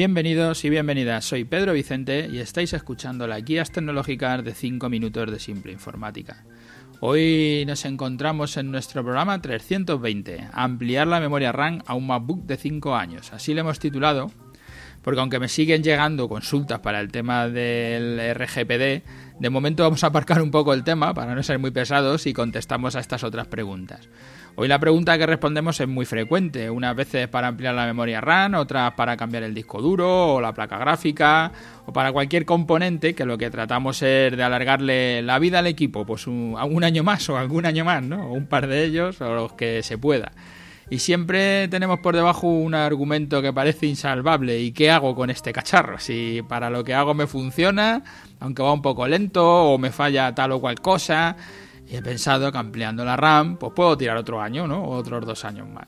Bienvenidos y bienvenidas, soy Pedro Vicente y estáis escuchando las guías tecnológicas de 5 minutos de simple informática. Hoy nos encontramos en nuestro programa 320, ampliar la memoria RAM a un MacBook de 5 años. Así le hemos titulado, porque aunque me siguen llegando consultas para el tema del RGPD, de momento vamos a aparcar un poco el tema para no ser muy pesados y contestamos a estas otras preguntas. Hoy la pregunta que respondemos es muy frecuente, unas veces para ampliar la memoria RAM, otras para cambiar el disco duro o la placa gráfica o para cualquier componente que lo que tratamos es de alargarle la vida al equipo, pues un, año más o algún año más, ¿no? O un par de ellos o los que se pueda. Y siempre tenemos por debajo un argumento que parece insalvable. ¿Y qué hago con este cacharro? Si para lo que hago me funciona, aunque va un poco lento o me falla tal o cual cosa. Y he pensado que ampliando la RAM, pues puedo tirar otro año, ¿no? O otros dos años más.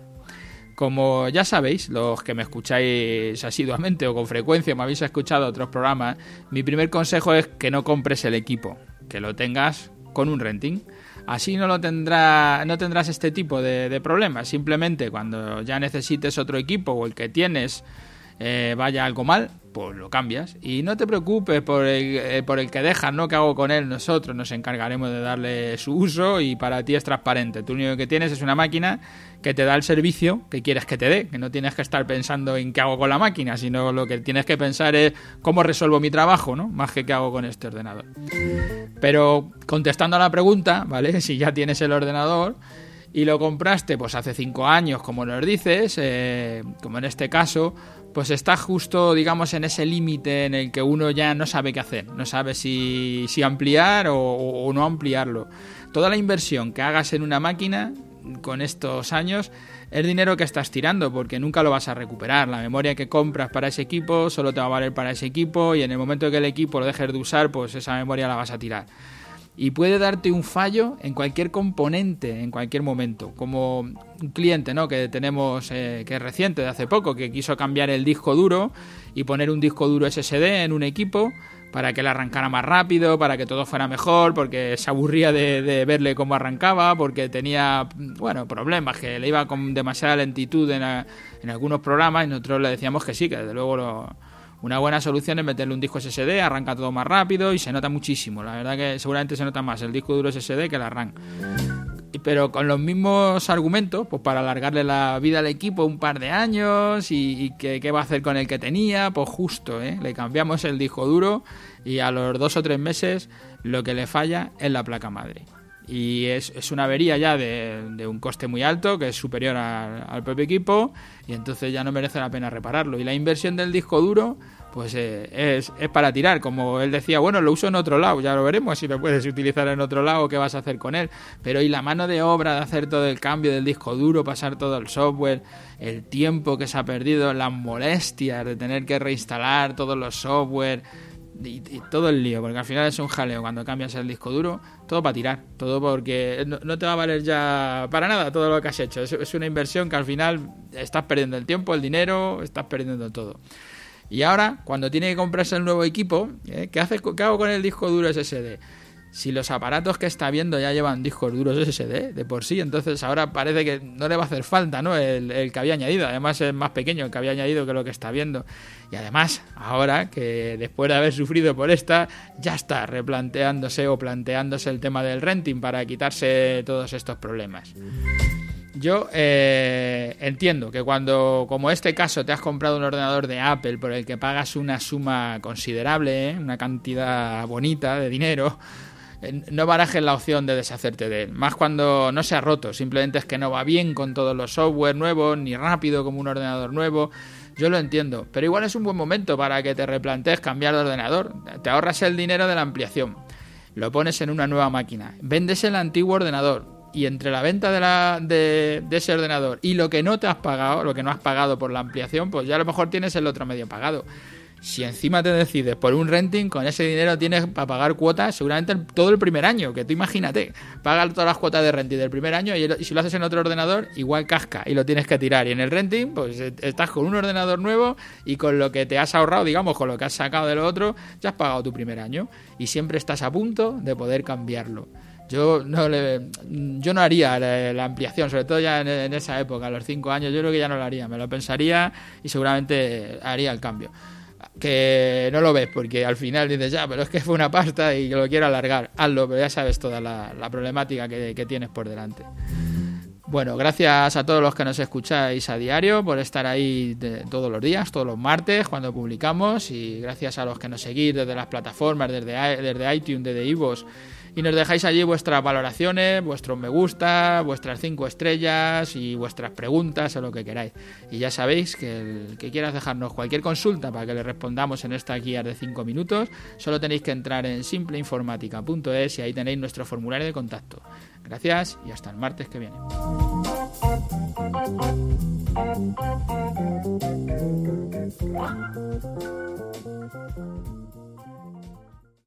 Como ya sabéis, los que me escucháis asiduamente o con frecuencia, me habéis escuchado otros programas, mi primer consejo es que no compres el equipo, que lo tengas con un renting. Así no lo tendrá, no tendrás este tipo de, problemas. Simplemente cuando ya necesites otro equipo o el que tienes eh, vaya algo mal, pues lo cambias. Y no te preocupes por el, eh, por el que dejas, ¿no? Que hago con él? Nosotros nos encargaremos de darle su uso y para ti es transparente. Tú lo único que tienes es una máquina que te da el servicio que quieres que te dé, que no tienes que estar pensando en qué hago con la máquina, sino lo que tienes que pensar es cómo resuelvo mi trabajo, ¿no? Más que qué hago con este ordenador. Pero contestando a la pregunta, ¿vale? Si ya tienes el ordenador y lo compraste pues hace cinco años, como nos dices, eh, como en este caso, pues está justo, digamos, en ese límite en el que uno ya no sabe qué hacer, no sabe si, ampliar o, o, no ampliarlo. Toda la inversión que hagas en una máquina con estos años es dinero que estás tirando porque nunca lo vas a recuperar. La memoria que compras para ese equipo solo te va a valer para ese equipo y en el momento que el equipo lo dejes de usar, pues esa memoria la vas a tirar y puede darte un fallo en cualquier componente, en cualquier momento. Como un cliente ¿no? que tenemos, eh, que es reciente, de hace poco, que quiso cambiar el disco duro y poner un disco duro SSD en un equipo para que le arrancara más rápido, para que todo fuera mejor, porque se aburría de, verle cómo arrancaba, porque tenía, bueno, problemas, que le iba con demasiada lentitud en, en algunos programas y nosotros le decíamos que sí, que desde luego lo una buena solución es meterle un disco SSD, arranca todo más rápido y se nota muchísimo. La verdad que seguramente se nota más el disco duro SSD que el arranque. Pero con los mismos argumentos, pues para alargarle la vida al equipo un par de años y, qué va a hacer con el que tenía, pues justo, ¿eh? le cambiamos el disco duro y a los dos o tres meses lo que le falla es la placa madre y es, una avería ya de, un coste muy alto, que es superior al, propio equipo, y entonces ya no merece la pena repararlo. Y la inversión del disco duro, pues eh, es, es, para tirar. Como él decía, bueno, lo uso en otro lado, ya lo veremos si lo puedes utilizar en otro lado, qué vas a hacer con él. Pero y la mano de obra de hacer todo el cambio del disco duro, pasar todo el software, el tiempo que se ha perdido, las molestias de tener que reinstalar todos los software y, todo el lío, porque al final es un jaleo cuando cambias el disco duro, todo para tirar, todo porque no, te va a valer ya para nada todo lo que has hecho. Es, una inversión que al final estás perdiendo el tiempo, el dinero, estás perdiendo todo. Y ahora, cuando tiene que comprarse el nuevo equipo, ¿eh? ¿qué, hace, ¿qué hago con el disco duro SSD? Si los aparatos que está viendo ya llevan discos duros SSD de por sí, entonces ahora parece que no le va a hacer falta ¿no? el, que había añadido. Además es más pequeño el que había añadido que lo que está viendo. Y además, ahora que después de haber sufrido por esta, ya está replanteándose o planteándose el tema del renting para quitarse todos estos problemas. Yo eh, entiendo que cuando, como este caso, te has comprado un ordenador de Apple por el que pagas una suma considerable, ¿eh? una cantidad bonita de dinero, no barajes la opción de deshacerte de él. Más cuando no se ha roto, simplemente es que no va bien con todos los software nuevos, ni rápido como un ordenador nuevo. Yo lo entiendo, pero igual es un buen momento para que te replantees cambiar de ordenador. Te ahorras el dinero de la ampliación, lo pones en una nueva máquina, vendes el antiguo ordenador y entre la venta de, la, de, de ese ordenador y lo que no te has pagado, lo que no has pagado por la ampliación, pues ya a lo mejor tienes el otro medio pagado. Si encima te decides por un renting, con ese dinero tienes para pagar cuotas seguramente todo el primer año, que tú imagínate, pagar todas las cuotas de renting del primer año y, si lo haces en otro ordenador, igual casca y lo tienes que tirar. Y en el renting, pues eh, estás con un ordenador nuevo y con lo que te has ahorrado, digamos, con lo que has sacado de lo otro, ya has pagado tu primer año y siempre estás a punto de poder cambiarlo. Yo no le, yo no haría la, ampliación, sobre todo ya en, esa época, a los cinco años, yo creo que ya no lo haría, me lo pensaría y seguramente haría el cambio. Que no lo ves porque al final dices, ya, pero es que fue una pasta y lo quiero alargar, hazlo, pero ya sabes toda la, problemática que, tienes por delante. Bueno, gracias a todos los que nos escucháis a diario por estar ahí todos los días, todos los martes cuando publicamos y gracias a los que nos seguís desde las plataformas, desde, desde iTunes, desde Ivos y nos dejáis allí vuestras valoraciones, vuestros me gusta, vuestras cinco estrellas y vuestras preguntas o lo que queráis. Y ya sabéis que el que quieras dejarnos cualquier consulta para que le respondamos en esta guía de cinco minutos, solo tenéis que entrar en simpleinformática.es y ahí tenéis nuestro formulario de contacto. Gracias y hasta el martes que viene.